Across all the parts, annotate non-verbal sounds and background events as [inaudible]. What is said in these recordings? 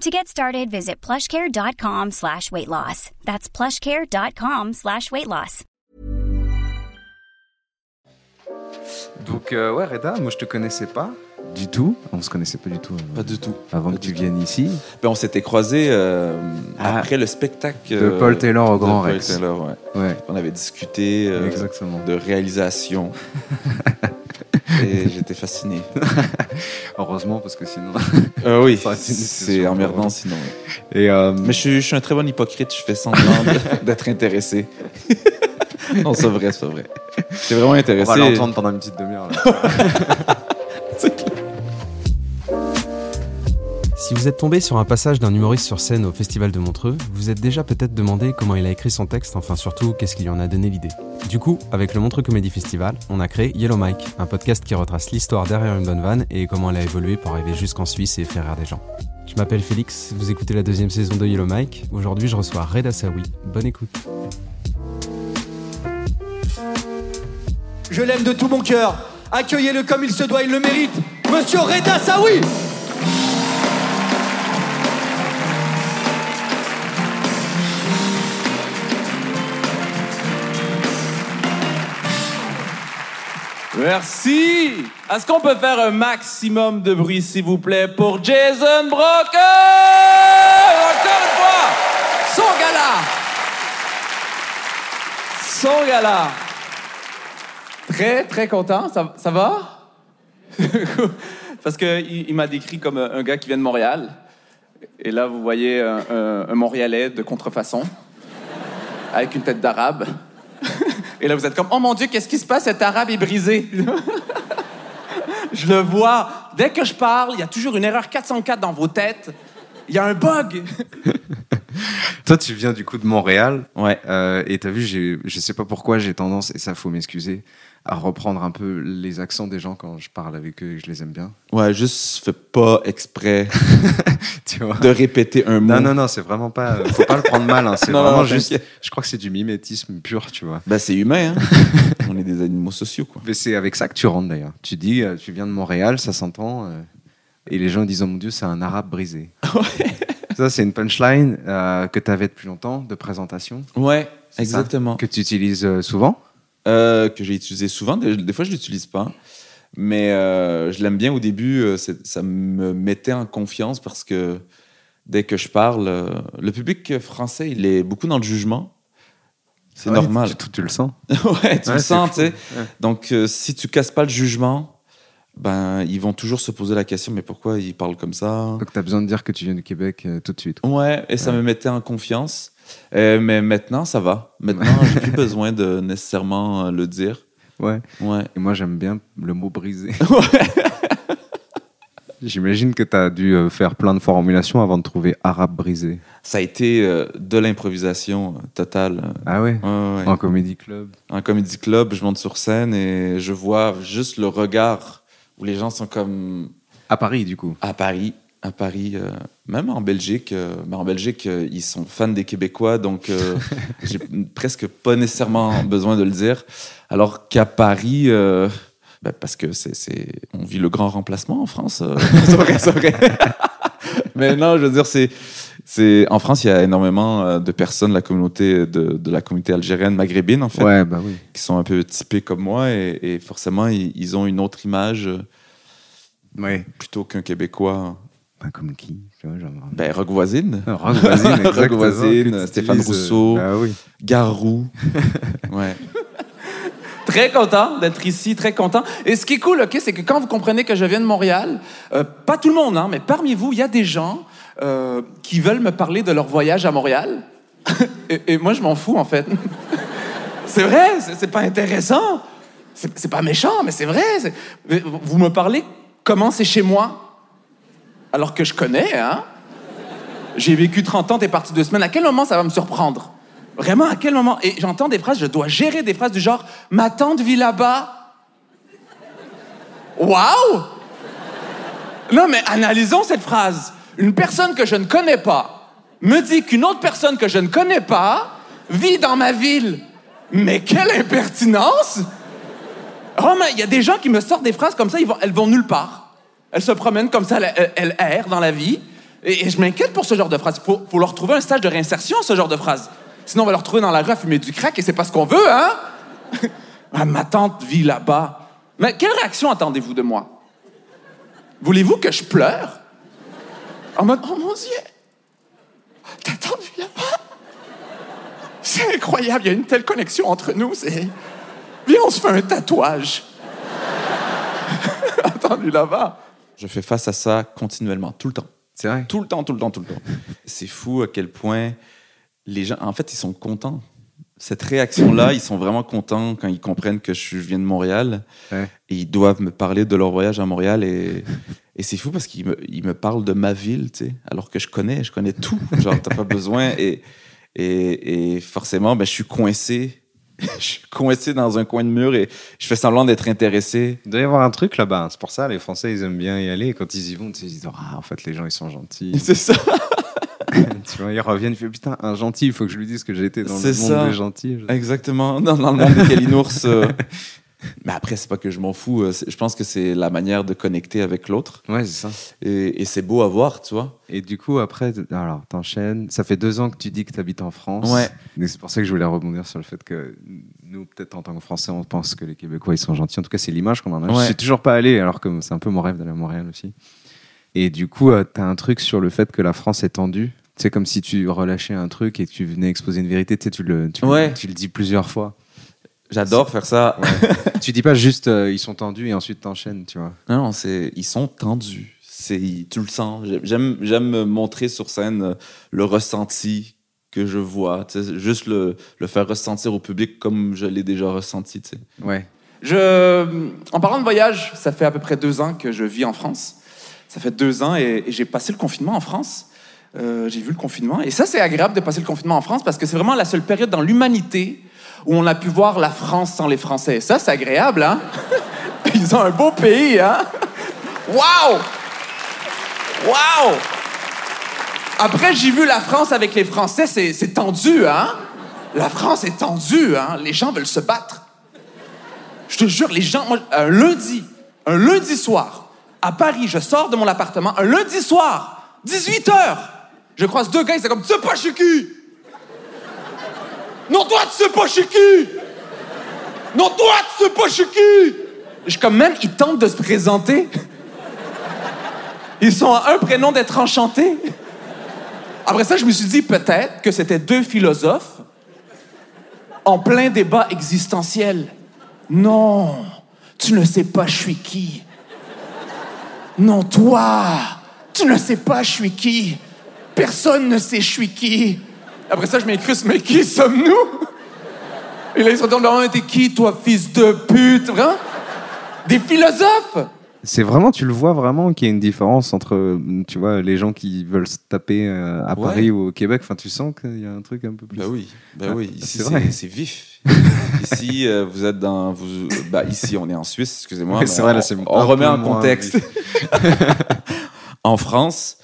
To get started, visit plushcare.com slash weight loss. That's plushcare.com slash weight loss. Donc, euh, ouais, Reda, moi je te connaissais pas du tout. On se connaissait pas du tout. Avant, Pas du tout. Avant Pas que tu tout. viennes ici. Ben, on s'était croisés euh, Ah. après le spectacle De Paul Taylor au de Grand Paul Rex. Taylor, ouais. Ouais, On avait discuté euh, exactement. de réalisation. [laughs] Et [laughs] j'étais fasciné. [laughs] Heureusement, parce que sinon. Euh, [laughs] oui, c'est emmerdant sinon. Et euh, Mais je suis, je suis un très bon hypocrite, je fais semblant d'être intéressé. non, c'est vrai, c'est vrai. J'étais vraiment on intéressé. va l'entendre pendant une petite demi-heure. Si vous êtes tombé sur un passage d'un humoriste sur scène au Festival de Montreux, vous êtes déjà peut-être demandé comment il a écrit son texte, enfin surtout qu'est-ce qui lui en a donné l'idée. Du coup, avec le Montreux Comedy Festival, on a créé Yellow Mike, un podcast qui retrace l'histoire derrière une bonne vanne et comment elle a évolué pour arriver jusqu'en Suisse et faire rire des gens. Je m'appelle Félix, vous écoutez la deuxième saison de Yellow Mike. Aujourd'hui, je reçois Reda Sawi. Bonne écoute. Je l'aime de tout mon cœur. Accueillez-le comme il se doit, il le mérite. Monsieur Reda Saoui Merci. Est-ce qu'on peut faire un maximum de bruit, s'il vous plaît, pour Jason Broker? Encore une fois! Son gala! Son gala! Très, très content. Ça, ça va? [laughs] Parce qu'il il, m'a décrit comme un un gars qui vient de Montréal. Et là, vous voyez un- un Montréalais de contrefaçon, avec une tête d'arabe. Et là, vous êtes comme, oh mon Dieu, qu'est-ce qui se passe? Cet arabe est brisé. je le vois. Dès que je parle, il y a toujours une erreur 404 dans vos têtes. Il y a un bug. [laughs] Toi, tu viens du coup de Montréal. Ouais. Euh, et t'as vu, je sais pas pourquoi j'ai tendance, et ça faut m'excuser, à reprendre un peu les accents des gens quand je parle avec eux et que je les aime bien. Ouais, juste fais pas exprès [laughs] Tu vois de répéter un mot. Non, non, non, c'est vraiment pas. euh, Faut pas le prendre mal. hein, C'est [laughs] vraiment non, juste. Je crois que c'est du mimétisme pur, tu vois. Ben, c'est humain, hein. [laughs] On est des animaux sociaux, quoi. Mais c'est avec ça que tu rentres d'ailleurs. Tu dis, euh, tu viens de Montréal, ça s'entend. euh, et les gens disent, oh mon Dieu, c'est un arabe brisé. Ça, c'est une punchline euh, que tu avais depuis longtemps de présentation. Ouais, ça exactement. Que tu utilises souvent? Euh, que j'ai utilisé souvent. Des, des fois, je l'utilise pas. Mais euh, je l'aime bien au début. euh, ça me mettait en confiance parce que dès que je parle, le public français, il est beaucoup dans le jugement. C'est Ouais, normal. Tu, tu le sens. [laughs] ouais, tu Ouais, le sens, tu sais. Ouais. Donc, euh, si tu casses pas le jugement, ben, ils vont toujours se poser la question, mais pourquoi ils parlent comme ça? Donc, tu as besoin de dire que tu viens du Québec euh, tout de suite. Ouais, et ça me mettait en confiance. Euh, mais maintenant, ça va. Maintenant, j'ai plus [laughs] besoin de nécessairement euh, le dire. Ouais. Ouais. Et moi, j'aime bien le mot brisé. [laughs] J'imagine que tu as dû euh, faire plein de formulations avant de trouver arabe brisé. Ça a été euh, de l'improvisation totale. Ah ouais? Ouais. En comédie club? En comedy club, je monte sur scène et je vois juste le regard où les gens sont comme À Paris, du coup? à Paris. À Paris, euh, même en Belgique. euh, mais en Belgique, euh, ils sont fans des Québécois, donc [laughs] j'ai presque pas nécessairement besoin de le dire. Alors qu'à Paris, ben, parce que c'est, on vit le grand remplacement en France. [laughs] c'est vrai, c'est vrai. [laughs] mais non, je veux dire, c'est, c'est en France, il y a énormément de personnes de la communauté de, de la communauté algérienne maghrébine en fait Ouais, bah oui. qui sont un peu typés comme moi et, et forcément ils, ils ont une autre image Ouais. plutôt qu'un Québécois. Pas comme qui tu vois, genre... Ben, Rock Voisine, Rock Voisine, Stéphane utilises, euh, Rousseau. Ah oui. Garou. [laughs] ouais. Très content d'être ici, très content. Et ce qui est cool, OK, c'est que quand vous comprenez que je viens de Montréal, euh, pas tout le monde, hein, mais parmi vous, il y a des gens euh, qui veulent me parler de leur voyage à Montréal. [laughs] et, et moi, je m'en fous, en fait. [laughs] c'est vrai, c'est pas intéressant. C'est pas méchant, mais c'est vrai. Vous me parlez comment c'est chez moi, alors que je connais, hein? J'ai vécu 30 ans, t'es parti deux semaines. À quel moment ça va me surprendre? Vraiment, à quel moment? Et j'entends des phrases, je dois gérer des phrases du genre Ma tante vit là-bas. Waouh! Non, mais analysons cette phrase. Une personne que je ne connais pas me dit qu'une autre personne que je ne connais pas vit dans ma ville. Mais quelle impertinence! Oh, mais il y a des gens qui me sortent des phrases comme ça, elles vont nulle part. Elles se promènent comme ça, elles- elles errent dans la vie. Et, je m'inquiète pour ce genre de phrases. Il faut, faut leur trouver un stage de réinsertion, ce genre de phrases. Sinon, on va leur trouver dans la rue à fumer du crack et c'est pas ce qu'on veut, hein? [laughs] Ah, ma tante vit là-bas. Mais quelle réaction attendez-vous de moi? Voulez-vous que je pleure? En mode, oh mon Dieu, ta tante vit là-bas? C'est incroyable, il y a une telle connexion entre nous, c'est... Viens, on se fait un tatouage. [laughs] Attendu là-bas. Je fais face à ça continuellement, tout le temps. C'est vrai. Tout le temps, tout le temps, tout le temps. C'est fou à quel point les gens, en fait, ils sont contents. Cette réaction-là, ils sont vraiment contents quand ils comprennent que je viens de Montréal Ouais. et ils doivent me parler de leur voyage à Montréal et, et c'est fou parce qu'ils me, ils me parlent de ma ville, tu sais, alors que je connais, je connais tout. Genre, t'as pas besoin et, et, et forcément, ben, je suis coincé. [laughs] Je suis coincé dans un coin de mur et je fais semblant d'être intéressé. Il doit y avoir un truc là-bas. C'est pour ça, les Français, ils aiment bien y aller. Et quand ils y vont, ils disent Ah, en fait, les gens, ils sont gentils. [laughs] C'est ça. [laughs] tu vois, ils reviennent, ils font Putain, un gentil, il faut que je lui dise que j'ai été dans le monde ça. des gentils. Exactement, dans, dans le monde des Kalinours. euh. [laughs] Mais après, c'est pas que je m'en fous. euh, Je pense que c'est la manière de connecter avec l'autre. Ouais, c'est ça. Et, et c'est beau à voir, tu vois. Et du coup, après, alors, t'enchaînes. Ça fait deux ans que tu dis que tu habites en France. Ouais. C'est pour ça que je voulais rebondir sur le fait que nous, peut-être en tant que Français, on pense que les Québécois, ils sont gentils. En tout cas, c'est l'image qu'on en a. Je Ouais. suis toujours pas allé, alors que c'est un peu mon rêve d'aller à Montréal aussi. Et du coup, tu t'as un truc sur le fait que la France est tendue. C'est comme si tu relâchais un truc et que tu venais exposer une vérité. Tu sais, tu le, tu, le- Ouais. tu le dis plusieurs fois. J'adore faire ça. tu dis pas juste euh, ils sont tendus et ensuite t'enchaînes, tu vois. Non, non, c'est ils sont tendus. C'est tu le sens. J'aime j'aime me montrer sur scène euh, le ressenti que je vois. Juste le, le faire ressentir au public comme je l'ai déjà ressenti. tu sais. Ouais. Je, en parlant de voyage, ça fait à peu près deux ans que je vis en France. Ça fait deux ans et, et j'ai passé le confinement en France. Euh, j'ai vu le confinement. Et ça, c'est agréable de passer le confinement en France parce que c'est vraiment la seule période dans l'humanité où on a pu voir la France sans les Français. Ça, c'est agréable, hein? [laughs] Ils ont un beau pays, hein? Waouh! Waouh! Après, j'ai vu la France avec les Français, c'est tendu, hein? La France est tendue, hein? Les gens veulent se battre. Je te jure, les gens, moi, un lundi, un lundi soir, à Paris, je sors de mon appartement, un lundi soir, 18 h je croise deux gars, ils sont comme, tu pas chez qui? Non, toi, tu sais pas chez qui? Non, toi, tu sais pas chez qui? Je comme, même, ils tentent de se présenter. Ils sont à un prénom d'être enchantés. Après ça, je me suis dit peut-être que c'était deux philosophes en plein débat existentiel. Non, tu ne sais pas je suis qui. Non, toi, tu ne sais pas je suis qui. Personne ne sait je qui. Après ça, je m'incruste, mais qui sommes-nous? Et là, ils se retournent, oh, t'es qui, toi, fils de pute? Vraiment? Des philosophes? C'est vraiment, tu le vois vraiment qu'il y a une différence entre, tu vois, les gens qui veulent se taper euh, à Ouais. Paris ou au Québec. Enfin, tu sens qu'il y a un truc un peu plus. Bah oui, bah Ah, oui. Ici, c'est vrai. c'est c'est vif. ici, euh, vous êtes dans. Vous, bah, ici, on est en Suisse, excusez-moi. Ouais, mais c'est vrai, là, on- c'est On un remet en moins contexte. [laughs] en France,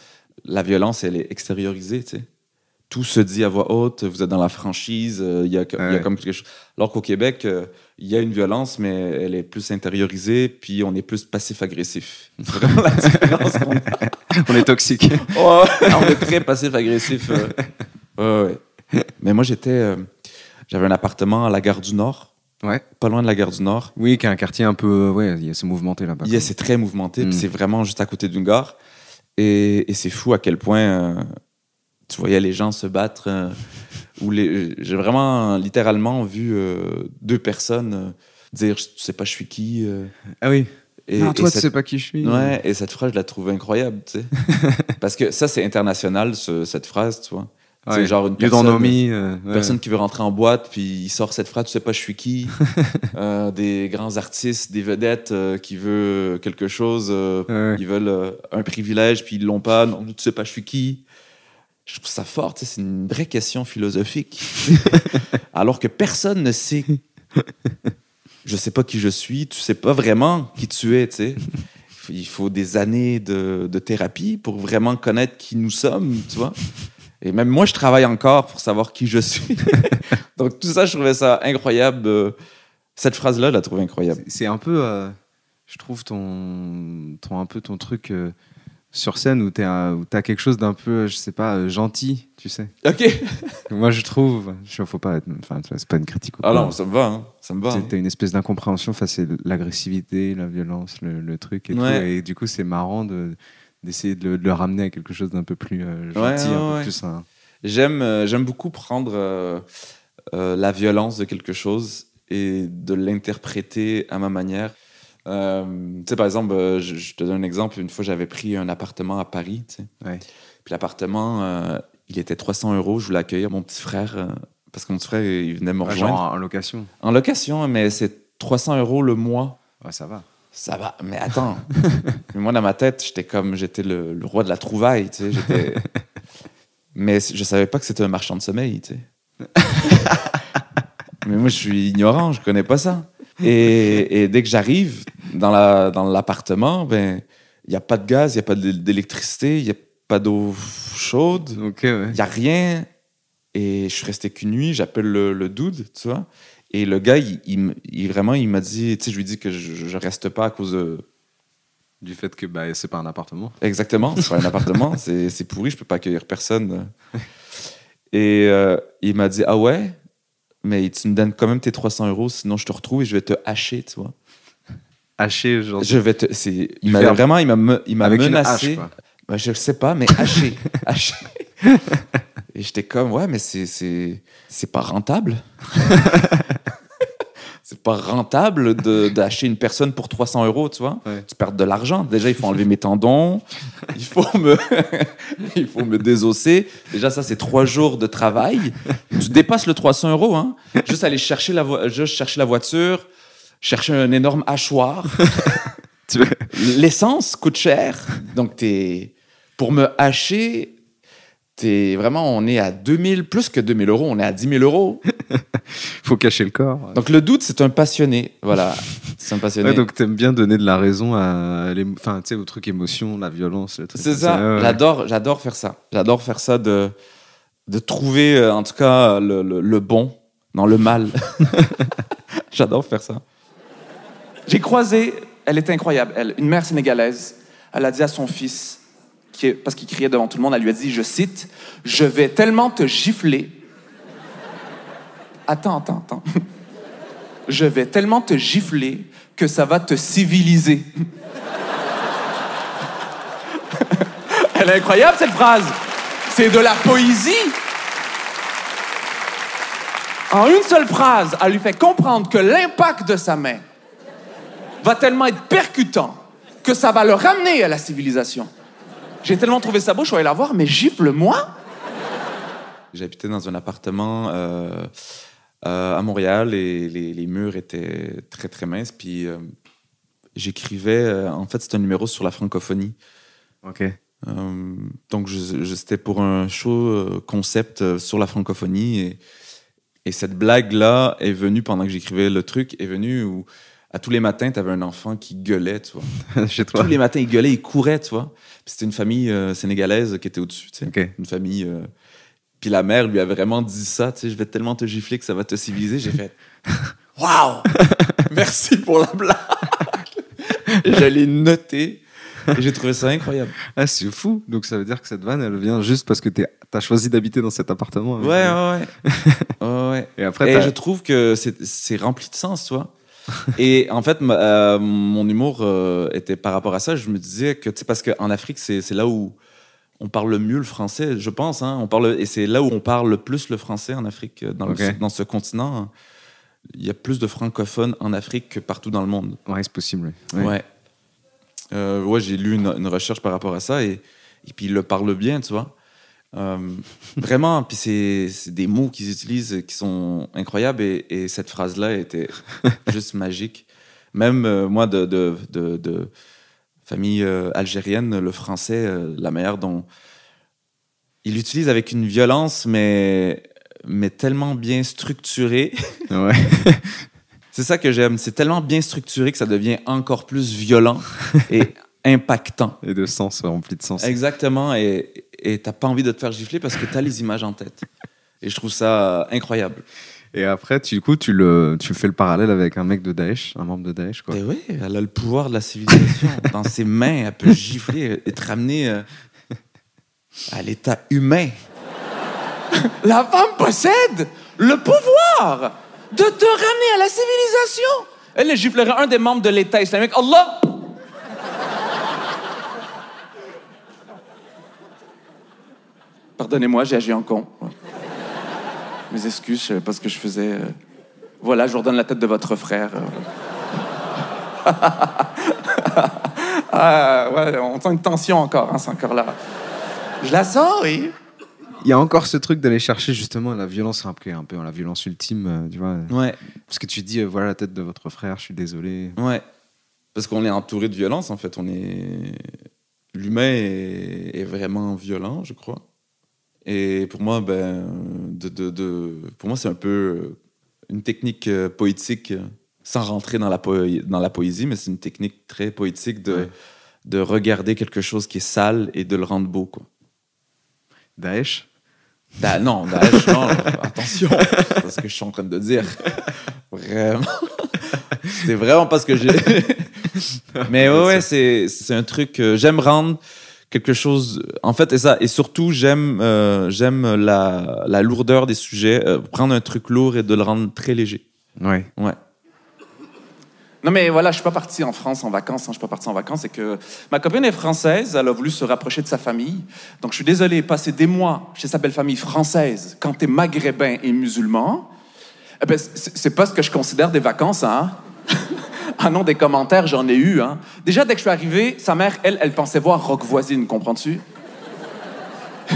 la violence, elle est extériorisée, tu sais. Tout se dit à voix haute, vous êtes dans la franchise, euh, il y, a, y comme quelque chose. Alors qu'au Québec, euh, il y a une violence, mais elle est plus intériorisée, puis on est plus passif-agressif. [laughs] C'est vraiment la différence qu'on a. On est toxique. [laughs] Oh, on est très passif-agressif. euh. [laughs] Ouais, ouais. Mais moi, j'étais. euh, J'avais un appartement à la gare du Nord, ouais. pas loin de la gare du Nord. Oui, qui est un quartier un peu, ouais, il y a mouvementé là-bas. Yeah, c'est très mouvementé, Mm. puis c'est vraiment juste à côté d'une gare. Et, et c'est fou à quel point euh, tu voyais les gens se battre. euh, où les- J'ai vraiment, littéralement, vu euh, deux personnes euh, dire Tu sais pas, je suis qui euh, Ah oui. et, non, et toi, tu cette- sais pas qui je suis. Ouais, et cette phrase, je la trouve incroyable, tu sais. [laughs] Parce que ça, c'est international, ce- cette phrase, tu vois. Ouais. C'est genre une personne, euh, ouais. personne qui veut rentrer en boîte, puis il sort cette phrase, tu sais pas, je suis qui. [laughs] Euh, des grands artistes, des vedettes euh, qui veulent quelque chose, Ouais. ils veulent un privilège, puis ils l'ont pas. Non, tu sais pas, je suis qui. Je trouve ça fort, c'est une vraie question philosophique. [laughs] Alors que personne ne sait. Je sais pas qui je suis, tu sais pas vraiment qui tu es, tu sais. Il faut des années de, de thérapie pour vraiment connaître qui nous sommes, tu vois. Et même moi, je travaille encore pour savoir qui je suis. [laughs] Donc tout ça, je trouvais ça incroyable. euh, Cette phrase-là, je la trouve incroyable. C'est- C'est un peu, euh, je trouve, ton, ton, un peu ton truc euh, sur scène où tu as quelque chose d'un peu, je sais pas, euh, gentil, tu sais. Ok. [laughs] Moi, je trouve, je faut pas être, enfin, c'est pas une critique. ou Ah non, ça me va, hein. ça me va. hein. Une espèce d'incompréhension face à l'agressivité, la violence, le, le truc et tout. Ouais. Et du coup, c'est marrant de d'essayer de, le- de le ramener à quelque chose d'un peu plus euh, gentil, Ouais, un peu plus. un- J'aime euh, j'aime beaucoup prendre euh, la violence de quelque chose et de l'interpréter à ma manière. Euh, tu sais, par exemple, euh, je, je te donne un exemple. Une fois, j'avais pris un appartement à Paris. tu sais. Ouais. Puis l'appartement, euh, il était 300 euros. Je voulais accueillir mon petit frère parce que mon petit frère, il venait me Ouais, rejoindre. genre en location. En location, mais c'est 300 euros le mois. Ouais, ça va. Ça va, mais attends. [laughs] Mais moi, dans ma tête, j'étais comme, j'étais le, le roi de la trouvaille, tu sais. J'étais... [laughs] mais je savais pas que c'était un marchand de sommeil, tu sais. [laughs] mais moi, je suis ignorant, je connais pas ça. Et, et dès que j'arrive dans, la, dans l'appartement, ben, il n'y a pas de gaz, il n'y a pas d'é- d'électricité, il n'y a pas d'eau chaude, ouais. il n'y a rien. Et je suis resté qu'une nuit, j'appelle le, le dude, tu vois. Et le gars, il, il me- il- vraiment, il m'a dit, tu sais, je lui dis que je, je reste pas à cause de. Du fait que bah, c'est pas un appartement. Exactement, c'est pas un appartement, [laughs] c'est c'est pourri, je peux pas accueillir personne. Et euh, il m'a dit, ah ouais, mais tu me donnes quand même tes 300 euros, sinon je te retrouve et je vais te hacher, tu vois. Haché, genre. Je vais te. c'est- Il m'a vraiment, il m'a il m'a avec une menacé. hache, quoi. Ben, je sais pas, mais haché. [laughs] haché. Et j'étais comme, ouais, mais c'est, c'est, c'est pas rentable. [laughs] c'est pas rentable de, d'acheter une personne pour 300 euros, tu vois. Ouais. Tu perds de l'argent. Déjà, il faut enlever mes tendons. Il faut me, [laughs] il faut me désosser. Déjà, ça, c'est trois jours de travail. Tu dépasses le 300 euros, hein. Juste aller chercher la, vo- juste chercher la voiture, chercher un énorme hachoir. [laughs] L'essence coûte cher. Donc, t'es, pour me hacher, t'es vraiment, on est à 2000, plus que 2000 euros, on est à 10 000 euros. [laughs] Faut cacher le corps. Donc, le doute, c'est un passionné. Voilà. C'est un passionné. Ouais, donc t'aimes bien donner de la raison à enfin, tu sais, au truc émotion, la violence, le truc. c'est ça. ouais. J'adore, j'adore faire ça. J'adore faire ça de, de trouver, euh, en tout cas, le, le- le bon dans le mal. [laughs] j'adore faire ça. J'ai croisé, elle était incroyable, une mère sénégalaise. Elle a dit à son fils, parce qu'il criait devant tout le monde, elle lui a dit, je cite, Je vais tellement te gifler. [laughs] Attends, attends, attends. [laughs] Je vais tellement te gifler que ça va te civiliser. [laughs] elle est incroyable, cette phrase. C'est de la poésie. En une seule phrase, elle lui fait comprendre que l'impact de sa main va tellement être percutant que ça va le ramener à la civilisation. J'ai tellement trouvé ça beau, je suis allé la voir, mais gifle-moi. J'habitais dans un appartement euh, euh, à Montréal et les, les murs étaient très très minces. Puis euh, j'écrivais, euh, en fait, c'était un numéro sur la francophonie. Ok. Euh, donc je, je- c'était pour un show concept sur la francophonie et, et cette blague là est venue pendant que j'écrivais le truc est venue où à tous les matins tu avais un enfant qui gueulait tu vois [laughs] Chez toi. tous les matins il gueulait il courait tu vois Puis c'était une famille euh, sénégalaise qui était au dessus tu sais une famille euh, puis la mère lui a vraiment dit ça tu sais je vais tellement te gifler que ça va te civiliser j'ai fait [laughs] waouh merci pour la blague je l'ai noté j'ai trouvé ça incroyable Ah, c'est fou. Donc ça veut dire que cette vanne, elle vient juste parce que t'es- t'as choisi d'habiter dans cet appartement. avec- Ouais, ouais, ouais. [laughs] ouais, ouais. Et après, Et je trouve que c'est c'est rempli de sens, tu vois. [laughs] Et en fait, euh, mon humour euh, était par rapport à ça. Je me disais que, tu sais, parce qu'en Afrique, c'est là où on parle le mieux le français, je pense. Hein, on parle, et c'est là où on parle le plus le français en Afrique, dans, le- Ok. dans ce continent. Il y a plus de francophones en Afrique que partout dans le monde. Ouais, c'est possible. oui. Ouais. Ouais. Euh, ouais, j'ai lu une, une recherche par rapport à ça et, et puis il le parle bien, tu vois. Euh, vraiment, puis c'est des mots qu'ils utilisent qui sont incroyables et, et cette phrase-là était [laughs] juste magique. Même euh, moi, de, de, de, de famille euh, algérienne, le français, la manière dont il l'utilise avec une violence, mais, mais tellement bien structurée. Ouais. [laughs] C'est ça que j'aime. C'est tellement bien structuré que ça devient encore plus violent et impactant. Et de sens, rempli de sens. Exactement. Et et t'as pas envie de te faire gifler parce que t'as les images en tête. Et je trouve ça incroyable. Et après, tu, du coup, tu, le, tu fais le parallèle avec un mec de Daesh, un membre de Daesh, quoi. Et oui, elle a le pouvoir de la civilisation. [laughs] Dans ses mains, elle peut gifler et te ramener euh, à l'état humain. La femme possède le pouvoir de te ramener à la civilisation. Elle giflerait un des membres de l'État islamique. Allah! Pardonnez-moi, j'ai agi en con. Mes excuses, je savais pas ce que je faisais. euh. Voilà, je vous redonne la tête de votre frère. euh. [laughs] ah, ouais, on sent une tension encore, hein, c'est encore là. Je la sens, oui. Il y a encore ce truc d'aller chercher justement la violence, un peu, un peu la violence ultime, euh, tu vois. Ouais, Parce que tu dis, euh, voilà la tête de votre frère, je suis désolé. ouais. Parce qu'on est entouré de violence, en fait. On est... L'humain est... est vraiment violent, je crois. Et pour moi, ben, de, de, de- pour moi, c'est un peu une technique euh, poétique, euh, sans rentrer dans la, poé- dans la poésie, mais c'est une technique très poétique de, Ouais. de regarder quelque chose qui est sale et de le rendre beau. Quoi. Daesh? Da- non, Daesh, non, [laughs] attention, c'est pas ce que je suis en train de dire. [laughs] Vraiment. C'est vraiment pas ce que j'ai. [laughs] Mais ouais, ouais, c'est c'est un truc. euh, j'aime rendre quelque chose. En fait, et ça. Et surtout, j'aime euh, j'aime la, la lourdeur des sujets. euh, prendre un truc lourd et de le rendre très léger. Ouais. Ouais. Non, mais voilà, je suis pas parti en France en vacances. hein, je suis pas parti en vacances. C'est que ma copine est française. Elle a voulu se rapprocher de sa famille. Donc, je suis désolé, passer des mois chez sa belle famille française quand t'es maghrébin et musulman, eh ben, c'est pas ce que je considère des vacances, hein. [laughs] ah non, des commentaires, j'en ai eu, hein. Déjà, dès que je suis arrivé, sa mère, elle, elle pensait voir Rock Voisine, comprends-tu? [laughs]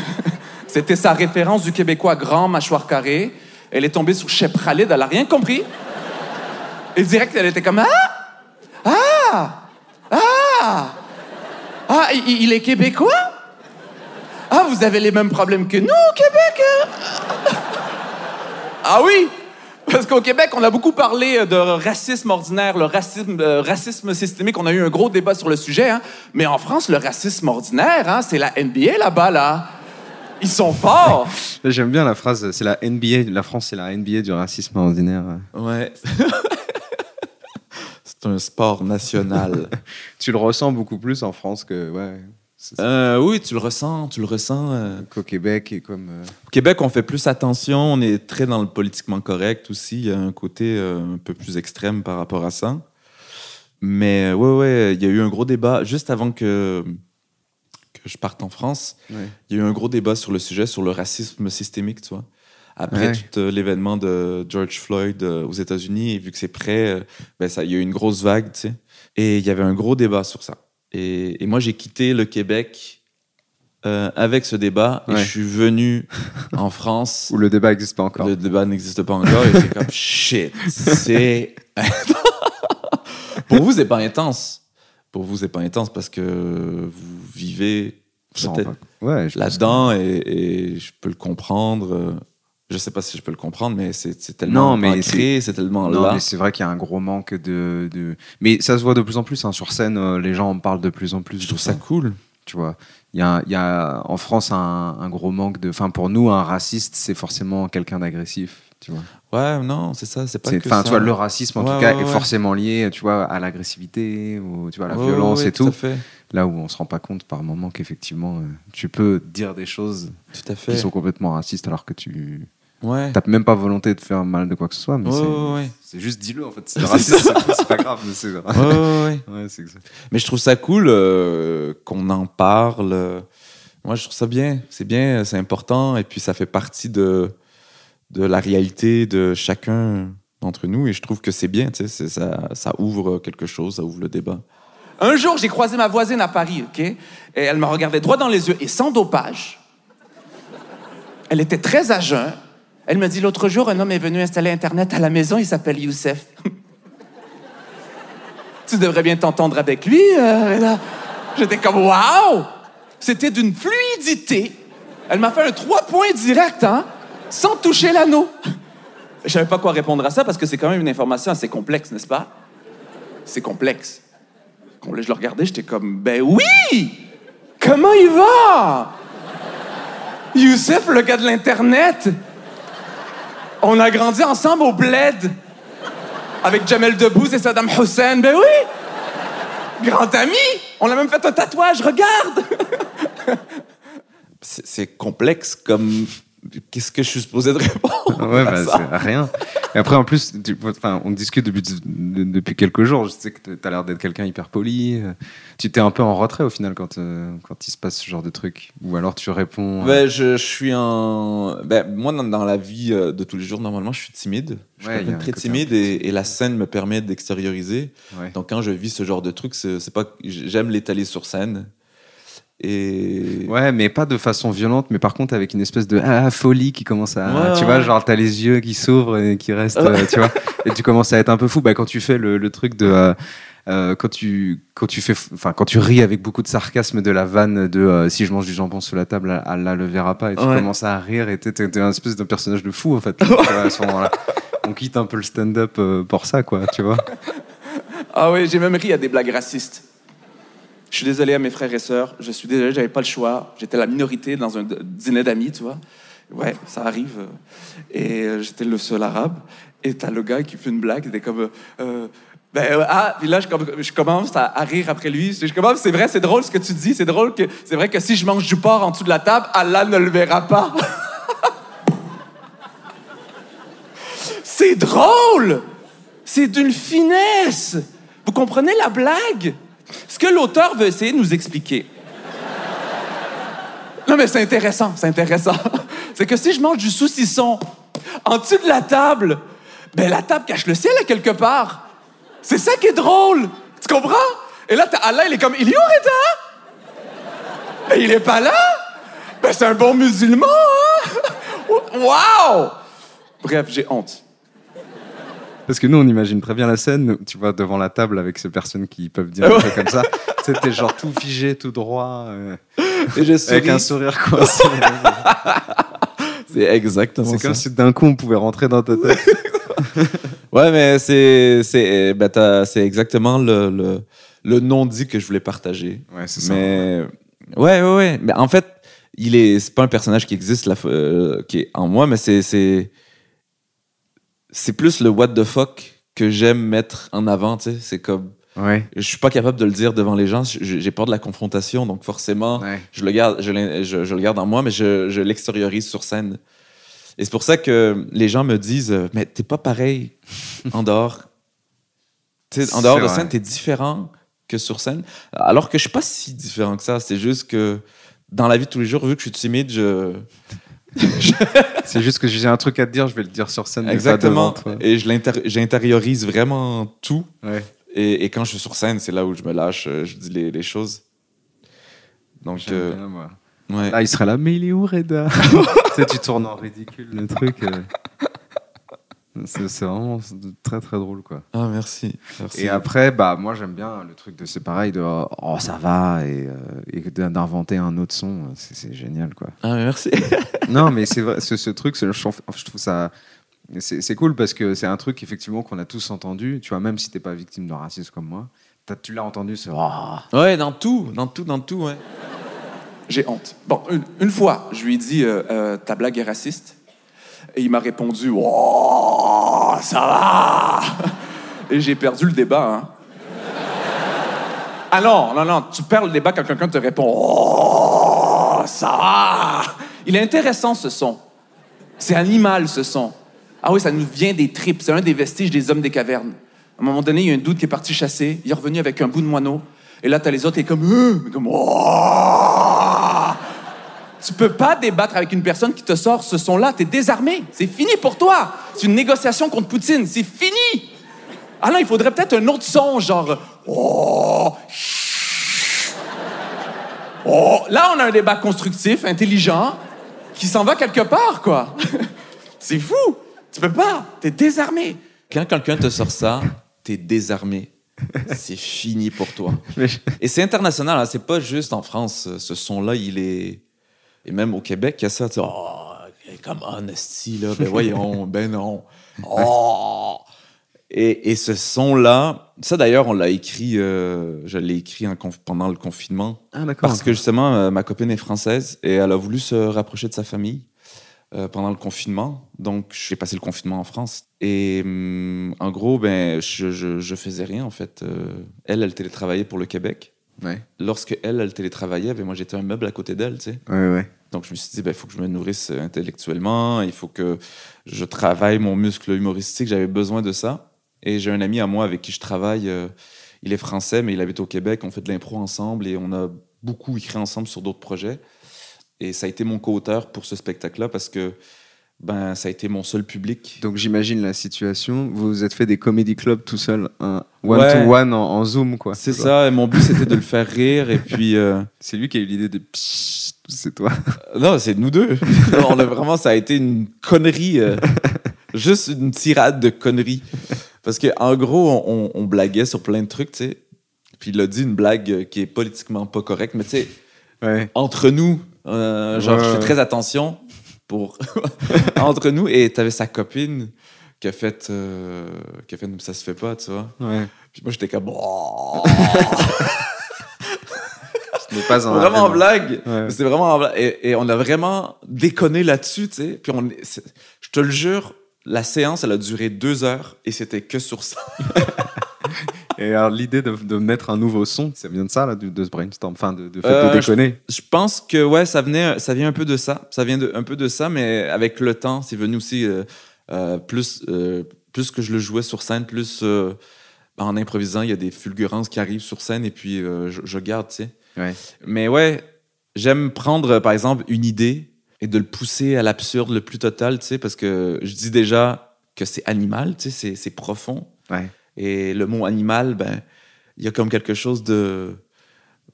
C'était sa référence du québécois grand, mâchoire carrée. Elle est tombée sur Chep Khalid, elle a rien compris. Et direct, elle était comme Ah! Ah! Ah! Ah, il, est québécois? Ah, vous avez les mêmes problèmes que nous Québec? hein? [laughs] ah oui! Parce qu'au Québec, on a beaucoup parlé de racisme ordinaire, le racisme, euh, racisme systémique. On a eu un gros débat sur le sujet. hein. Mais en France, le racisme ordinaire, hein, c'est la NBA là-bas, là. Ils sont forts. J'aime bien la phrase, c'est la NBA, la France, c'est la NBA du racisme ordinaire. Ouais. [laughs] c'est un sport national. [laughs] Tu le ressens beaucoup plus en France que, ouais. Euh, oui, tu le ressens, tu le ressens. euh. qu'au Québec et comme. euh, Au Québec, on fait plus attention, on est très dans le politiquement correct aussi. Il y a un côté euh, un peu plus extrême par rapport à ça. Mais ouais, ouais, il y a eu un gros débat juste avant que, que je parte en France. Ouais. Il y a eu un gros débat sur le sujet, sur le racisme systémique, tu vois. Après Ouais. tout l'événement de George Floyd aux États-Unis, et vu que c'est prêt, ben, ça, il y a eu une grosse vague, tu sais. Et il y avait un gros débat sur ça. Et, et moi, j'ai quitté le Québec euh, avec ce débat et je suis venu en France. [laughs] Où le débat n'existe pas encore. Le débat n'existe pas encore et c'est comme shit. C'est. [laughs] Pour vous, c'est pas intense. Pour vous, c'est pas intense parce que vous vivez Ouais, là-dedans et, et je peux le comprendre. Je sais pas si je peux le comprendre, mais c'est tellement Non, mais ancré, c'est tellement Non, là. mais c'est vrai qu'il y a un gros manque de, de- Mais ça se voit de plus en plus hein, sur scène. euh, les gens en parlent de plus en plus. Je trouve ça cool. Tu vois, il y a, y a en France un, un gros manque de. Enfin, pour nous, un raciste, c'est forcément quelqu'un d'agressif. Tu vois. Ouais, non, c'est ça, c'est pas que ça. tu vois, le racisme en Ouais, tout cas ouais, est forcément lié, tu vois, à l'agressivité ou tu vois, à la violence et tout. à fait. Là où on se rend pas compte par moment qu'effectivement, euh, tu peux dire des choses Tout à fait. qui sont complètement racistes alors que tu Ouais. T'as même pas volonté de faire mal de quoi que ce soit, mais c'est- ouais, ouais. c'est juste dis-le en fait. [laughs] C'est raciste, c'est- c'est pas grave, mais c'est Ouais, ouais, ouais. Ouais, c'est exact. Mais je trouve ça cool euh, qu'on en parle. Moi, je trouve ça bien. C'est bien, c'est important. Et puis, ça fait partie de, de la réalité de chacun d'entre nous. Et je trouve que c'est bien. tu sais, Ça, ça ouvre quelque chose, ça ouvre le débat. Un jour, j'ai croisé ma voisine à Paris, OK? Et elle me regardait droit dans les yeux et sans dopage. Elle était très à jeun. Elle me dit l'autre jour, un homme est venu installer Internet à la maison, il s'appelle Youssef. [laughs] tu devrais bien t'entendre avec lui, euh. J'étais comme waouh! C'était d'une fluidité. Elle m'a fait un trois points direct, hein? Sans toucher l'anneau. Je savais pas quoi répondre à ça parce que c'est quand même une information assez complexe, n'est-ce pas? C'est complexe. Quand je le regardais, j'étais comme, ben oui! Comment il va? Youssef, le gars de l'Internet. On a grandi ensemble au bled. Avec Jamel Debbouze et Saddam Hussein. Ben oui! Grand ami! On a même fait un tatouage, regarde! C'est c'est complexe comme. Qu'est-ce que je suis supposé de répondre? Ouais, à bah, c'est rien. Et après, en plus, tu- enfin, on discute depuis, de- depuis quelques jours. Je sais que tu as l'air d'être quelqu'un hyper poli. Tu t'es un peu en retrait au final quand, euh, quand il se passe ce genre de truc. Ou alors tu réponds. euh, Ben, je, je suis en. Ben, moi, dans, dans la vie euh, de tous les jours, normalement, je suis timide. Je suis Ouais, un très un timide et, et la scène me permet d'extérioriser. ouais. Donc, quand je vis ce genre de truc, c'est pas. J'aime l'étaler sur scène. Et. Ouais, mais pas de façon violente, mais par contre avec une espèce de ah, folie qui commence à. Ouais, tu vois, genre t'as les yeux qui s'ouvrent et qui restent, euh, tu vois. Et tu commences à être un peu fou. Bah, quand tu fais le, le truc de. euh, euh, quand tu quand tu fais enfin quand tu ris avec beaucoup de sarcasme de la vanne de euh, si je mange du jambon sous la table Allah le verra pas et tu Ouais. commences à rire et t'es un espèce de personnage de fou en fait [laughs] tu vois, à ce moment-là on quitte un peu le stand-up euh, pour ça quoi tu vois Ah oui, j'ai même ri à des blagues racistes. Je suis désolé à mes frères et sœurs. Je suis désolé, j'avais pas le choix. J'étais la minorité dans un dîner d'amis, tu vois. Ouais, ça arrive. Et euh, j'étais le seul arabe. Et t'as le gars qui fait une blague. Il était comme. euh, euh, ben, ah, puis là, je, je commence à, rire après lui. Je commence, c'est vrai, c'est drôle ce que tu dis. C'est drôle que. C'est vrai que si je mange du porc en dessous de la table, Allah ne le verra pas. [laughs] c'est drôle! C'est d'une finesse! Vous comprenez la blague? Que l'auteur veut essayer de nous expliquer. Non, mais c'est intéressant, c'est intéressant. [laughs] C'est que si je mange du saucisson en dessous de la table, ben la table cache le ciel à quelque part. C'est ça qui est drôle. Tu comprends? Et là, Allah, il est comme, il est où, Reda? Ben, il est pas là. Ben, c'est un bon musulman, hein? [laughs] Wow! Bref, j'ai honte. Parce que nous, on imagine très bien la scène, tu vois, devant la table avec ces personnes qui peuvent dire un truc comme ça. T'es genre tout figé, tout droit, euh, Et je avec souris. un sourire coincé. C'est exactement C'est ça. comme si d'un coup on pouvait rentrer dans ta tête. [laughs] Ouais, mais c'est c'est ben, t'as- c'est exactement le, le, le non-dit que je voulais partager. Ouais, c'est ça. Mais ouais, ouais, ouais. Mais en fait, il est c'est pas un personnage qui existe là, euh, qui est en moi, mais c'est c'est plus le what the fuck que j'aime mettre en avant. Tu sais, c'est comme Ouais. je suis pas capable de le dire devant les gens. J'ai peur de la confrontation, donc forcément, Ouais. je le garde, je, l'in- je- je le garde en moi, mais je, je l'extériorise sur scène. Et c'est pour ça que les gens me disent, euh, mais t'es pas pareil [laughs] en dehors. En dehors de scène, t'es différent que sur scène. Alors que je suis pas si différent que ça. C'est juste que dans la vie de tous les jours, vu que je suis timide, je [laughs] C'est juste que j'ai un truc à te dire, je vais le dire sur scène. exactement devant et j'intériorise vraiment tout. Ouais. Et, et quand je suis sur scène, c'est là où je me lâche, euh, je dis les, les choses. Donc, euh, bien, moi. ouais. Là, il serait là, mais il est où, Reda [laughs] Tu sais, tu tournes en ridicule le truc. euh. [laughs] C'est vraiment très très drôle, quoi. Ah, merci. merci. Et après, bah, moi j'aime bien le truc de c'est pareil, de oh ça va, et, euh, et d'inventer un autre son, c'est génial, quoi. Ah, merci. [laughs] non, mais c'est vrai, ce, ce truc, c'est- je, trouve- ça. C'est c'est cool parce que c'est un truc effectivement qu'on a tous entendu. Tu vois, même si t'es pas victime de racisme comme moi, t'as- tu l'as entendu, c'est oh. ouais, dans tout, dans tout, dans tout, ouais. J'ai honte. Bon, une, une fois, je lui ai dit euh, euh, Ta blague est raciste Et il m'a répondu Oh, ça va Et j'ai perdu le débat. Hein. Ah non, non, non, tu perds le débat quand quelqu'un te répond Oh, ça va Il est intéressant ce son. C'est animal, ce son. Ah oui, ça nous vient des tripes. C'est un des vestiges des hommes des cavernes. À un moment donné, il y a un doute qui est parti chasser. Il est revenu avec un bout de moineau. Et là, t'as les autres, et comme... Euh, comme oh! Tu peux pas débattre avec une personne qui te sort ce son-là. T'es désarmé. C'est fini pour toi. C'est une négociation contre Poutine. C'est fini. Ah non, il faudrait peut-être un autre son, genre... Oh! Oh! Là, on a un débat constructif, intelligent, qui s'en va quelque part, quoi. [laughs] C'est fou. Tu peux pas. T'es désarmé. Quand quelqu'un te sort ça, t'es désarmé. C'est fini pour toi. [laughs] Et c'est international, hein, c'est pas juste en France. Ce son-là, il est. Et même au Québec, il y a ça. Tu sais, oh, come on, esti, là. Ben voyons, [laughs] ben non. Oh! Et, et ce son-là, ça d'ailleurs, on l'a écrit, euh, je l'ai écrit pendant le confinement. Ah, d'accord. Parce que justement, euh, ma copine est française et elle a voulu se rapprocher de sa famille euh, pendant le confinement. Donc, j'ai passé le confinement en France. Et hum, en gros, ben, je, je, je faisais rien en fait. Euh, elle, elle télétravaillait pour le Québec. Ouais, Lorsque elle, elle télétravaillait, ben, moi j'étais un meuble à côté d'elle, tu sais. ouais, ouais. Donc, je me suis dit, il faut que je me nourrisse euh, intellectuellement, il faut que je travaille mon muscle humoristique, j'avais besoin de ça. Et j'ai un ami à moi avec qui je travaille, euh, il est français, mais il habite au Québec, on fait de l'impro ensemble et on a beaucoup écrit ensemble sur d'autres projets. Et ça a été mon co-auteur pour ce spectacle-là parce que ben, ça a été mon seul public. Donc j'imagine la situation. Vous vous êtes fait des comedy clubs tout seul, un Ouais. one-to-one en, en Zoom, quoi. C'est ça, et mon but c'était de le faire rire. Et puis, euh, C'est lui qui a eu l'idée de c'est toi. non, c'est nous deux. [laughs] on a vraiment, ça a été une connerie, euh, juste une tirade de conneries. Parce qu'en gros, on, on blaguait sur plein de trucs, tu sais. Puis il a dit une blague euh, qui est politiquement pas correcte, mais tu sais, Ouais. entre nous, euh, genre, Ouais, je fais très attention pour. [laughs] entre nous, et t'avais sa copine qui a fait. euh, qui a fait, ça se fait pas, tu vois. Ouais. Puis moi, j'étais comme. Oh! Ce n'est pas un. vraiment en blague. Ouais. C'est vraiment en blague. Et, et on a vraiment déconné là-dessus, tu sais. Puis on, je te le jure, la séance, elle a duré deux heures et c'était que sur ça. [laughs] Et alors l'idée de, de mettre un nouveau son, ça vient de ça, là, de, de ce brainstorm, enfin de, de fait Euh, de déconner. Je pense que ouais, ça venait, ça vient un peu de ça. Ça vient de, un peu de ça, mais avec le temps, c'est venu aussi euh, euh, plus, euh, plus que je le jouais sur scène, plus euh, en improvisant, il y a des fulgurances qui arrivent sur scène et puis euh, je, je garde, tu sais. Ouais. Mais ouais, j'aime prendre euh, par exemple une idée et de le pousser à l'absurde le plus total, tu sais, parce que je dis déjà que c'est animal, tu sais, c'est- c'est profond. Ouais. Et le mot animal, ben, il y a comme quelque chose de.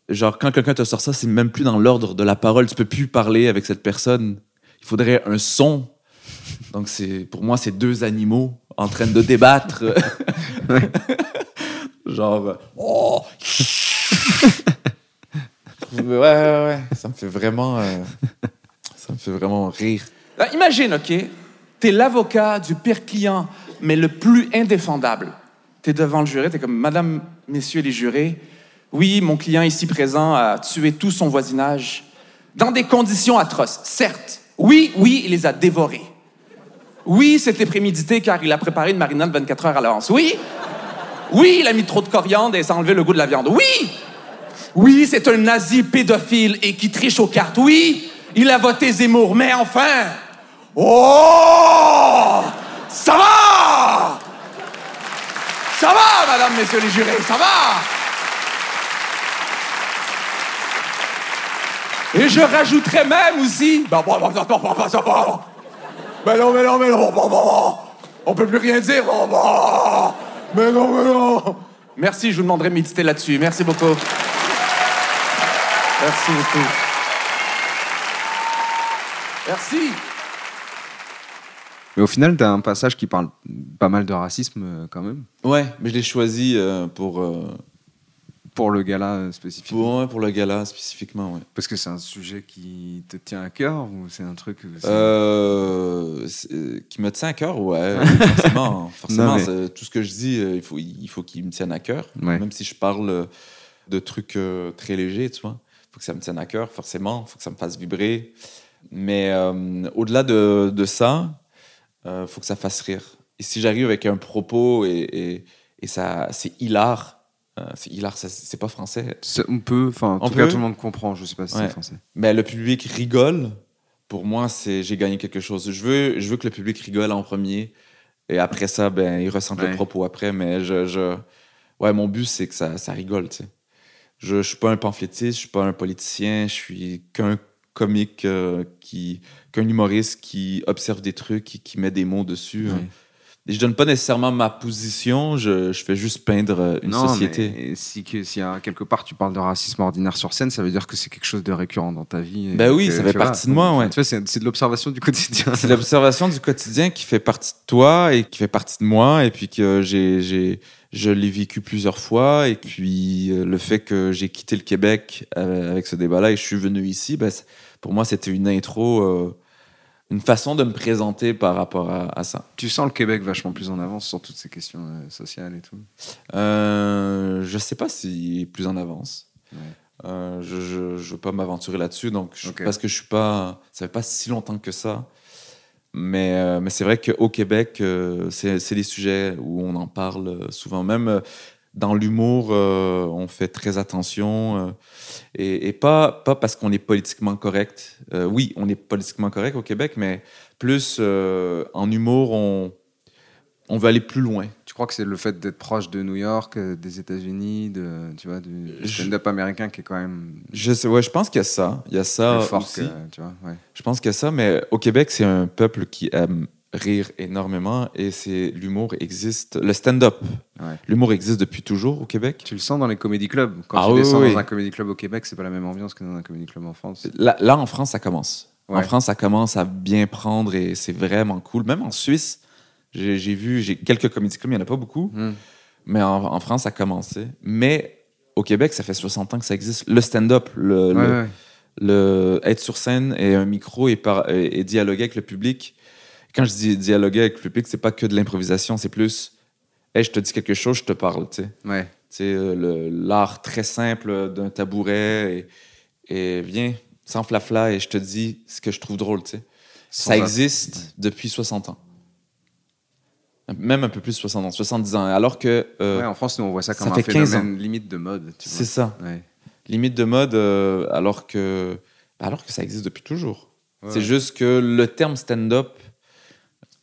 Genre, quand quelqu'un te sort ça, c'est même plus dans l'ordre de la parole. Tu peux plus parler avec cette personne. Il faudrait un son. Donc, c'est pour moi, c'est deux animaux en train de débattre. [laughs] Genre, oh! [laughs] ouais, ouais, ouais. Ça me fait vraiment. euh, ça me fait vraiment rire. Là, imagine, OK, t'es l'avocat du pire client, mais le plus indéfendable. T'es devant le jury, t'es comme, Madame, Messieurs les jurés, oui, mon client ici présent a tué tout son voisinage dans des conditions atroces, certes. Oui, oui, il les a dévorés. Oui, c'était prémédité car il a préparé une marinade 24 heures à l'avance. Oui, oui, il a mis trop de coriandre et ça a enlevé le goût de la viande. Oui, oui, c'est un nazi pédophile et qui triche aux cartes. Oui, il a voté Zemmour, mais enfin... Oh! Ça va! Ça va, madame, messieurs les jurés, ça va! Et je rajouterais même aussi... Bah, bah, bah, bah, bah, ça va. Mais non, mais non, mais non, bah, bah, bah. on peut plus rien dire. bah, bah. Mais non, mais non. Merci, je vous demanderai de méditer là-dessus. Merci beaucoup. Merci beaucoup. Merci. Mais au final, t'as un passage qui parle pas mal de racisme euh, quand même. Ouais, mais je l'ai choisi euh, pour, euh, Pour le gala euh, spécifique. pour, ouais, pour le gala spécifiquement. Ouais. Parce que c'est un sujet qui te tient à cœur ou c'est un truc. euh, qui me tient à cœur, ouais, forcément. [laughs] forcément Non, mais- c'est- tout ce que je dis, il faut, il faut qu'il me tienne à cœur. Ouais. Même si je parle de trucs très légers, tu vois. Il faut que ça me tienne à cœur, forcément. Il faut que ça me fasse vibrer. Mais au-delà de, de ça, il faut que ça fasse rire. Et si j'arrive avec un propos et, et, et ça, c'est hilar, euh, c'est hilar, c'est pas français. On peut, enfin, en tout cas, tout le monde comprend. Je sais pas si Ouais. c'est français. Mais le public rigole, pour moi, c'est j'ai gagné quelque chose. Je veux, je veux que le public rigole en premier. Et après ça, ben, il ressent Ouais. le propos après. Mais je, je... Ouais, mon but, c'est que ça, ça rigole, tu sais. Je ne suis pas un pamphlétiste, je suis pas un politicien, je suis qu'un comique, euh, qui, qu'un humoriste qui observe des trucs et qui met des mots dessus. Ouais. hein. Et je donne pas nécessairement ma position, je, je fais juste peindre euh, une non, société. mais si, que, si à quelque part tu parles de racisme ordinaire sur scène, ça veut dire que c'est quelque chose de récurrent dans ta vie. Ben oui, que, ça fait vois, partie de moi, ouais. Tu vois, c'est c'est de l'observation du quotidien. C'est l'observation du quotidien qui fait partie de toi et qui fait partie de moi, et puis que j'ai, j'ai, je l'ai vécu plusieurs fois, et puis euh, le fait que j'ai quitté le Québec avec ce débat-là et je suis venu ici, ben, pour moi, c'était une intro, euh, une façon de me présenter par rapport à, à ça. Tu sens le Québec vachement plus en avance sur toutes ces questions euh, sociales et tout. Euh, je sais pas s'il est plus en avance. Ouais. Je, je veux pas m'aventurer là-dessus, donc je- parce que je suis pas, ça fait pas si longtemps que ça. Mais, euh, mais c'est vrai qu'au Québec, euh, c'est des sujets où on en parle souvent. Même euh, dans l'humour, euh, on fait très attention. euh, et et pas, pas parce qu'on est politiquement correct. Euh, oui, on est politiquement correct au Québec, mais plus en humour, on, on veut aller plus loin. Tu crois que c'est le fait d'être proche de New York, des États-Unis, de, tu vois, du stand-up américain qui est quand même Je, sais, ouais, je pense qu'il y a ça. Il y a ça plus fort aussi. que, tu vois, ouais. Je pense qu'il y a ça, mais au Québec, c'est un peuple qui aime rire énormément et c'est l'humour existe. Le stand-up, Ouais. l'humour existe depuis toujours au Québec. Tu le sens dans les comédie clubs. Quand Ah tu oui, descends oui. dans un comédie club au Québec, c'est pas la même ambiance que dans un comédie club en France. Là, là, en France, ça commence. En. France, ça commence à bien prendre et c'est vraiment cool. Même en Suisse, j'ai vu, j'ai quelques comédies clubs, il n'y en a pas beaucoup, Hmm. mais en, en France, ça a commencé. Mais au Québec, ça fait 60 ans que ça existe. Le stand-up, le, Ouais, le- le être sur scène et un micro et, par, et, et dialoguer avec le public. Quand je dis dialoguer avec le public, c'est pas que de l'improvisation, c'est plus hey, je te dis quelque chose, je te parle, tu sais. Ouais. Tu sais, euh, l'art très simple d'un tabouret et, et viens, sans flafla, et je te dis ce que je trouve drôle, tu sais. Ça existe depuis 60 ans. Même un peu plus de 60 ans, 70 ans. Alors que euh, Ouais, en France, nous, on voit ça ça comme un fait 15 phénomène limite de mode. c'est ça, Ouais. limite de mode, euh, alors, que, alors que ça existe depuis toujours. C'est juste que le terme stand-up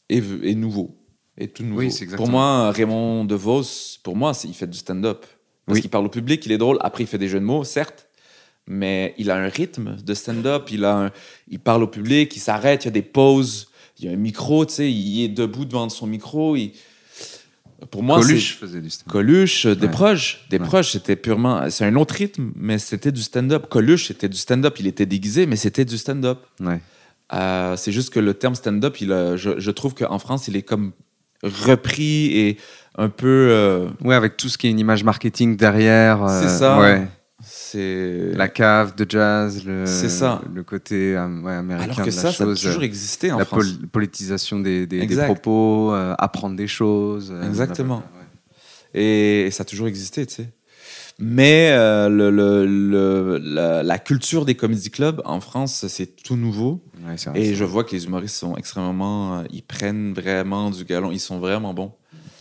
est, est nouveau. Est tout nouveau. Oui. Pour moi, Raymond DeVos, pour moi, il fait du stand-up. Parce Oui. qu'il parle au public, il est drôle. Après, il fait des jeux de mots, certes. Mais il a un rythme de stand-up. Il, a un- il parle au public, il s'arrête, il y a des pauses. Il y a un micro, tu sais. Il est debout devant son micro. il- Pour moi. Coluche faisait du stand-up. Coluche, des Ouais. proches. Des Ouais. proches, c'était purement. C'est un autre rythme, mais c'était du stand-up. Coluche, c'était du stand-up. Il était déguisé, mais c'était du stand-up. Ouais. Euh, c'est juste que le terme stand-up, je, je trouve qu'en France, il est comme repris et un peu. euh, Ouais, avec tout ce qui est une image marketing derrière. euh, C'est ça. Ouais. c'est. La cave de jazz, le, C'est ça. le côté euh, ouais, américain Alors que de la ça, ça a toujours existé en la France. pol- politisation des, des- des Exact. propos, apprendre des choses. Exactement. blablabla, ouais. Et ça a toujours existé, tu sais. Mais euh, le, le- le- la, la culture des comédie clubs en France, c'est tout nouveau. Ouais, c'est vrai, Et je vois que les humoristes sont extrêmement. euh, ils prennent vraiment du galon. Ils sont vraiment bons.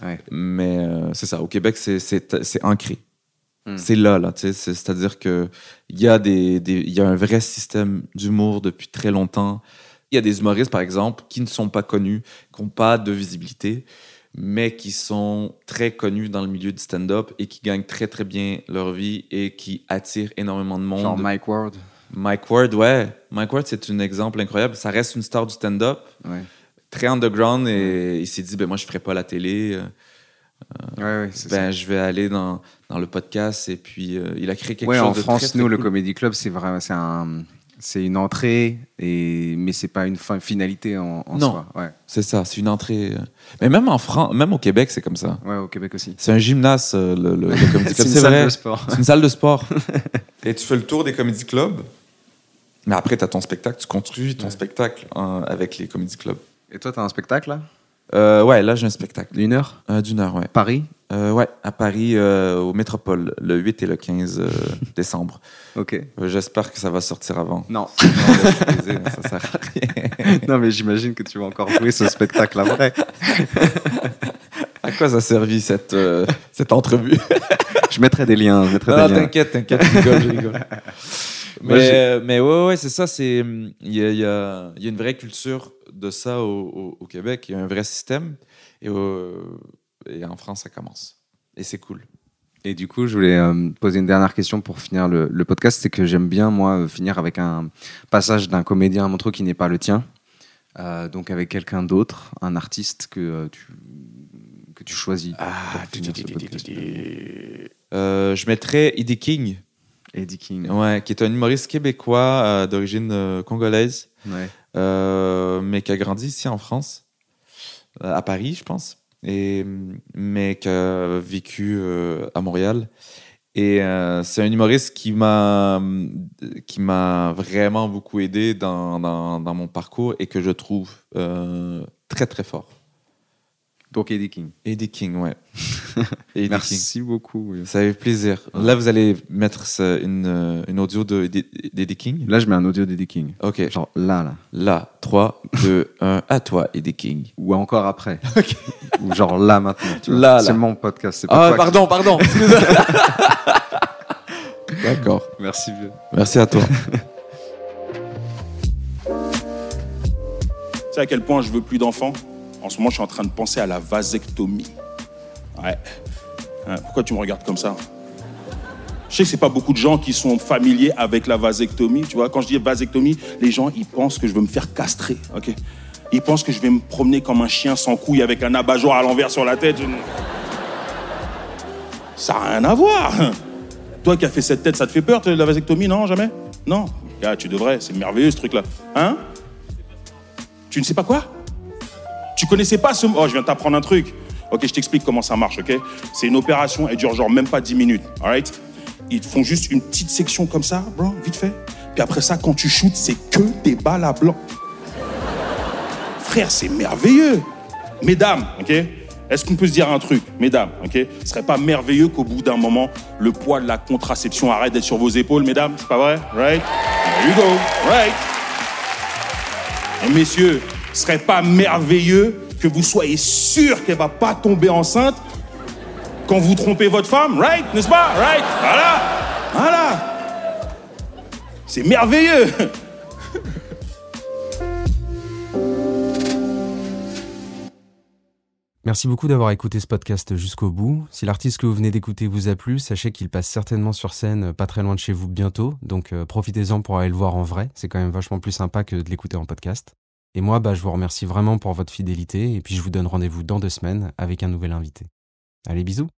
Ouais. Mais euh, c'est ça. Au Québec, c'est- ancré. Hmm. C'est là, là. C'est-à-dire qu'il y, a des, des- il y a un vrai système d'humour depuis très longtemps. Il y a des humoristes, par exemple, qui ne sont pas connus, qui n'ont pas de visibilité, mais qui sont très connus dans le milieu du stand-up et qui gagnent très, très bien leur vie et qui attirent énormément de monde. Genre Mike Ward. Mike Ward, ouais. Mike Ward, c'est un exemple incroyable. Ça reste une star du stand-up, Ouais. très underground, et il s'est dit, ben moi, je ferai pas la télé. euh, Ouais, ben, je vais aller dans, dans le podcast. Et puis, euh, il a créé quelque chose en de France, très, très nous, le. Comedy Club, c'est vraiment, c'est un, c'est une entrée, et mais c'est pas une fin, finalité en, en Non. soi. Ouais. C'est ça, c'est une entrée. euh. Mais même en France, même au Québec, c'est comme ça. ouais, au Québec aussi. C'est un gymnase, euh, le, le, le comedy [laughs] club. une C'est salle vrai. de sport. C'est une salle de sport. [laughs] et tu fais le tour des comédie clubs? Mais après, tu as ton spectacle, tu construis ton spectacle hein, avec les comédie clubs. Et toi, t'as un spectacle là? Euh, ouais, là, j'ai un spectacle. D'une heure? Euh, D'une heure, ouais. Paris? Euh, ouais, à Paris, euh, au Métropole, le 8 et le 15 euh, [laughs] décembre. Ok. Euh, J'espère que ça va sortir avant. Non. Non, je suis désolé, mais ça sert à [laughs] rien. non, mais j'imagine que tu vas encore jouer ce spectacle après. [laughs] À quoi ça a servi cette, euh, cette entrevue? Je mettrai des liens. Je mettrai Non, t'inquiète, t'inquiète, je rigole, je rigole. Mais, mais ouais, ouais, c'est ça. c'est Il y y, y a une vraie culture de ça au, au- au Québec. Il y a un vrai système. Et, et en France, ça commence. Et c'est cool. Et du coup, je voulais euh, poser une dernière question pour finir le, le podcast. C'est que j'aime bien, moi, euh, finir avec un passage d'un comédien à Montreux qui n'est pas le tien. Euh, donc avec quelqu'un d'autre, un artiste que, euh, tu, que tu choisis. Ah, finir ce podcast. Euh, je mettrais Eddie King, Eddie King. ouais, qui est un humoriste québécois d'origine congolaise, Ouais. mais qui a grandi ici en France, à Paris, je pense, mais qui a vécu euh, à Montréal. Et euh, c'est un humoriste qui m'a qui m'a vraiment beaucoup aidé dans, dans, dans mon parcours et que je trouve euh, très très fort. Donc Eddie King. Eddie King, ouais. [laughs] Eddie King. Merci beaucoup. oui. Ça fait plaisir. Là, vous allez mettre ça- une, euh, une audio de- d'Eddie King? Là, je mets un audio d'Eddie King. Ok. Genre là, là. Là, 3, 2, 1, à toi, Eddie King. Ou encore après. [laughs] Ou genre là maintenant. tu vois. Là, C'est mon podcast. c'est pas Ah, toi qui- pardon, pardon. [laughs] D'accord. Merci vieux. Merci à toi. Tu sais à quel point je veux plus d'enfants? En ce moment, je suis en train de penser à la vasectomie. Ouais. Pourquoi tu me regardes comme ça? Je sais que c'est pas beaucoup de gens qui sont familiers avec la vasectomie. Tu vois, quand je dis vasectomie, les gens ils pensent que je veux me faire castrer. Ok? Ils pensent que je vais me promener comme un chien sans couille avec un abat-jour à l'envers sur la tête. Ça n'a rien à voir. Toi qui as fait cette tête, ça te fait peur, la vasectomie Non, jamais? Non. Gars, tu devrais. C'est merveilleux ce truc-là. Hein? Tu ne sais pas quoi? Tu connaissais pas ce... Oh, je viens t'apprendre un truc. Ok, je t'explique comment ça marche, ok? C'est une opération, elle dure genre même pas 10 minutes, alright? Ils font juste une petite section comme ça, bro, vite fait. Puis après ça, quand tu shootes, c'est que des balles à blanc. Frère, c'est merveilleux. Mesdames, ok? Est-ce qu'on peut se dire un truc, mesdames, ok? Ce serait pas merveilleux qu'au bout d'un moment, le poids de la contraception arrête d'être sur vos épaules, mesdames? C'est pas vrai? Right? There you go, right? Et messieurs, serait pas merveilleux que vous soyez sûr qu'elle va pas tomber enceinte quand vous trompez votre femme, right N'est-ce pas? Right Voilà. Voilà. C'est merveilleux. Merci beaucoup d'avoir écouté ce podcast jusqu'au bout. Si l'artiste que vous venez d'écouter vous a plu, sachez qu'il passe certainement sur scène pas très loin de chez vous bientôt, donc euh, profitez-en pour aller le voir en vrai, c'est quand même vachement plus sympa que de l'écouter en podcast. Et moi, bah, je vous remercie vraiment pour votre fidélité, et puis je vous donne rendez-vous dans deux semaines avec un nouvel invité. Allez, bisous